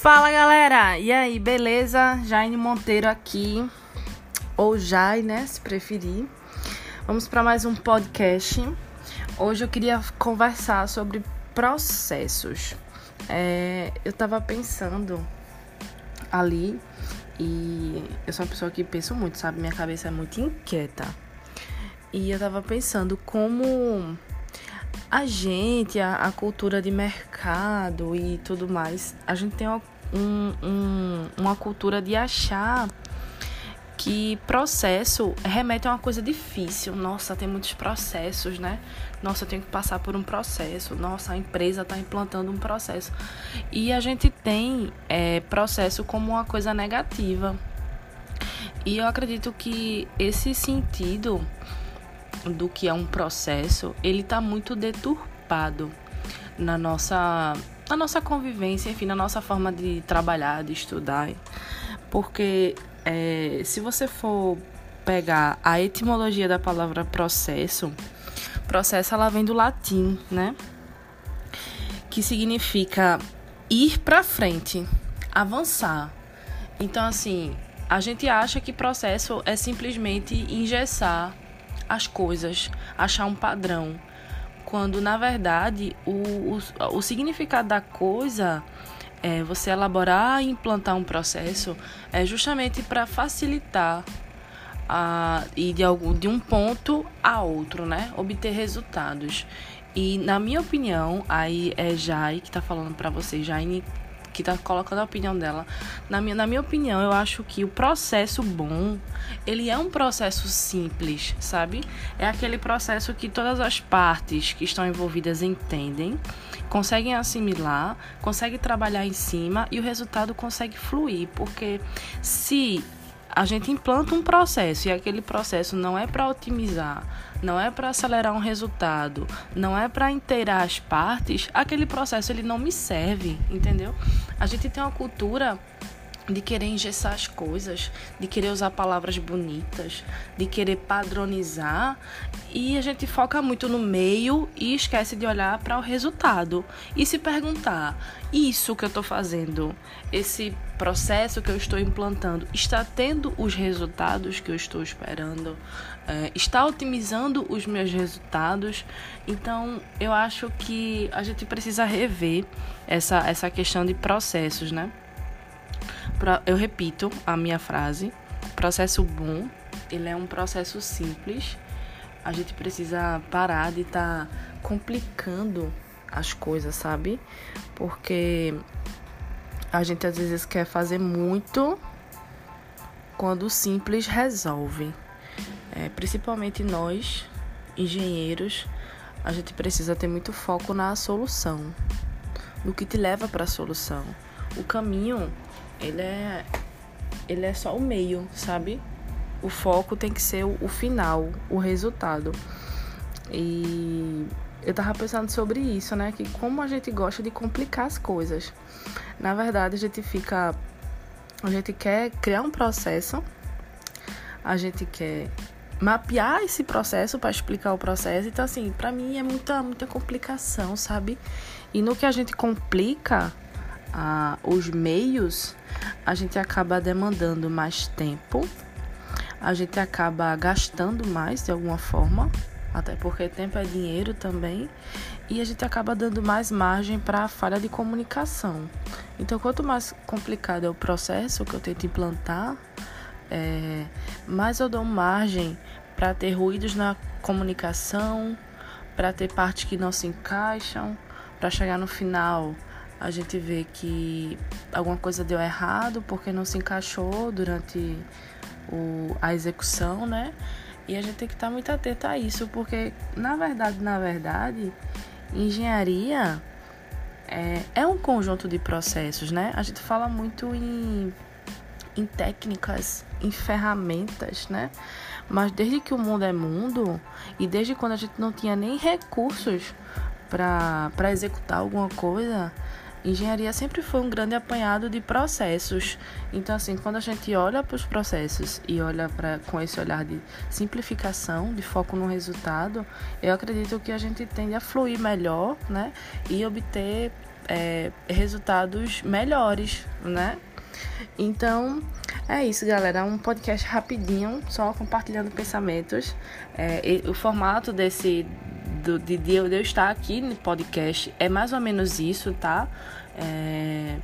Fala galera! E aí, beleza? Jaine Monteiro aqui, ou Jai, né? Se preferir. Vamos para mais um podcast. Hoje eu queria conversar sobre processos. É, eu tava pensando ali, e eu sou uma pessoa que penso muito, sabe? Minha cabeça é muito inquieta. E eu tava pensando como a gente, a, a, cultura de mercado e tudo mais, a gente tem uma, um, um, uma cultura de achar que processo remete a uma coisa difícil. Nossa, tem muitos processos, né? Nossa, eu tenho que passar por um processo. Nossa, a empresa está implantando um processo. E a gente tem é, processo como uma coisa negativa. E eu acredito que esse sentido do que é um processo, ele está muito deturpado na nossa, na nossa convivência, enfim, na nossa forma de trabalhar, de estudar. Porque é, se você for pegar a etimologia da palavra processo, processo ela vem do latim, né? Que significa ir para frente, avançar. Então, assim, a gente acha que processo é simplesmente engessar as coisas, achar um padrão. Quando na verdade o, o, o significado da coisa é você elaborar e implantar um processo é justamente para facilitar a, e de, algum, de um ponto a outro, né? Obter resultados. E na minha opinião, aí é Jai que está falando para você, Jaine que está colocando a opinião dela. Na minha, na minha opinião, eu acho que o processo bom, ele é um processo simples, sabe? É aquele processo que todas as partes que estão envolvidas entendem, conseguem assimilar, conseguem trabalhar em cima e o resultado consegue fluir, porque se a gente implanta um processo e aquele processo não é para otimizar, não é para acelerar um resultado, não é para inteirar as partes, aquele processo ele não me serve, entendeu? A gente tem uma cultura de querer engessar as coisas, de querer usar palavras bonitas, de querer padronizar e a gente foca muito no meio e esquece de olhar para o resultado e se perguntar: isso que eu estou fazendo, esse processo que eu estou implantando, está tendo os resultados que eu estou esperando? É, está otimizando os meus resultados? Então, eu acho que a gente precisa rever essa, essa questão de processos, né? Eu repito a minha frase. Processo bom, ele é um processo simples. A gente precisa parar de estar tá complicando as coisas, sabe? Porque a gente às vezes quer fazer muito quando o simples resolve. É, principalmente nós, engenheiros, a gente precisa ter muito foco na solução, no que te leva para a solução. O caminho ele é ele é só o meio, sabe? O foco tem que ser o, final, o resultado. E eu tava pensando sobre isso, né? Que como a gente gosta de complicar as coisas. Na verdade, a gente fica. A gente quer criar um processo, a gente quer mapear esse processo para explicar o processo. Então, assim, para mim é muita, muita complicação, sabe? E no que a gente complica, a, os meios, a gente acaba demandando mais tempo, a gente acaba gastando mais de alguma forma, até porque tempo é dinheiro também, e a gente acaba dando mais margem para a falha de comunicação. Então, quanto mais complicado é o processo que eu tento implantar, é, mais eu dou margem para ter ruídos na comunicação, para ter partes que não se encaixam, para chegar no final a gente vê que alguma coisa deu errado porque não se encaixou durante o, a execução, né? E a gente tem que estar muito atento a isso, porque na verdade, na verdade, engenharia é, é um conjunto de processos, né? A gente fala muito em, em técnicas, em ferramentas, né? Mas desde que o mundo é mundo e desde quando a gente não tinha nem recursos para executar alguma coisa, engenharia sempre foi um grande apanhado de processos. Então, assim, quando a gente olha para os processos e olha para com esse olhar de simplificação, de foco no resultado, eu acredito que a gente tende a fluir melhor, né? E obter é, resultados melhores, né? Então, é isso, galera. Um podcast rapidinho, só compartilhando pensamentos. É, o formato desse do, de, de, eu, de eu estar aqui no podcast é mais ou menos isso, tá? É,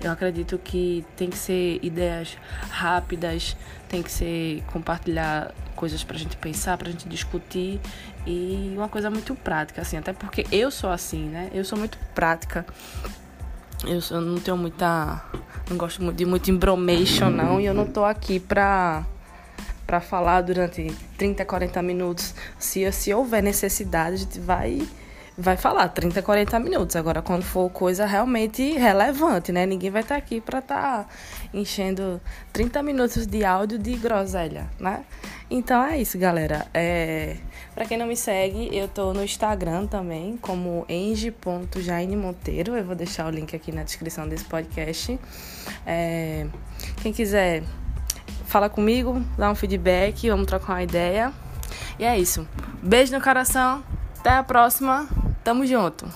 eu acredito que tem que ser ideias rápidas, tem que ser compartilhar coisas pra gente pensar, pra gente discutir e uma coisa muito prática, assim, até porque eu sou assim, né? Eu sou muito prática. Eu, eu não tenho muita. Não gosto de muito embromation, não. E eu não tô aqui pra, pra falar durante 30, 40 minutos. Se, se houver necessidade, a gente vai vai falar 30, 40 minutos. Agora, quando for coisa realmente relevante, né? Ninguém vai estar tá aqui para estar tá enchendo 30 minutos de áudio de groselha, né? Então é isso, galera. É... Para quem não me segue, eu tô no Instagram também, como enge.jainemonteiro. Eu vou deixar o link aqui na descrição desse podcast. É... Quem quiser, fala comigo, dá um feedback, vamos trocar uma ideia. E é isso. Beijo no coração. Até a próxima. Tamo junto.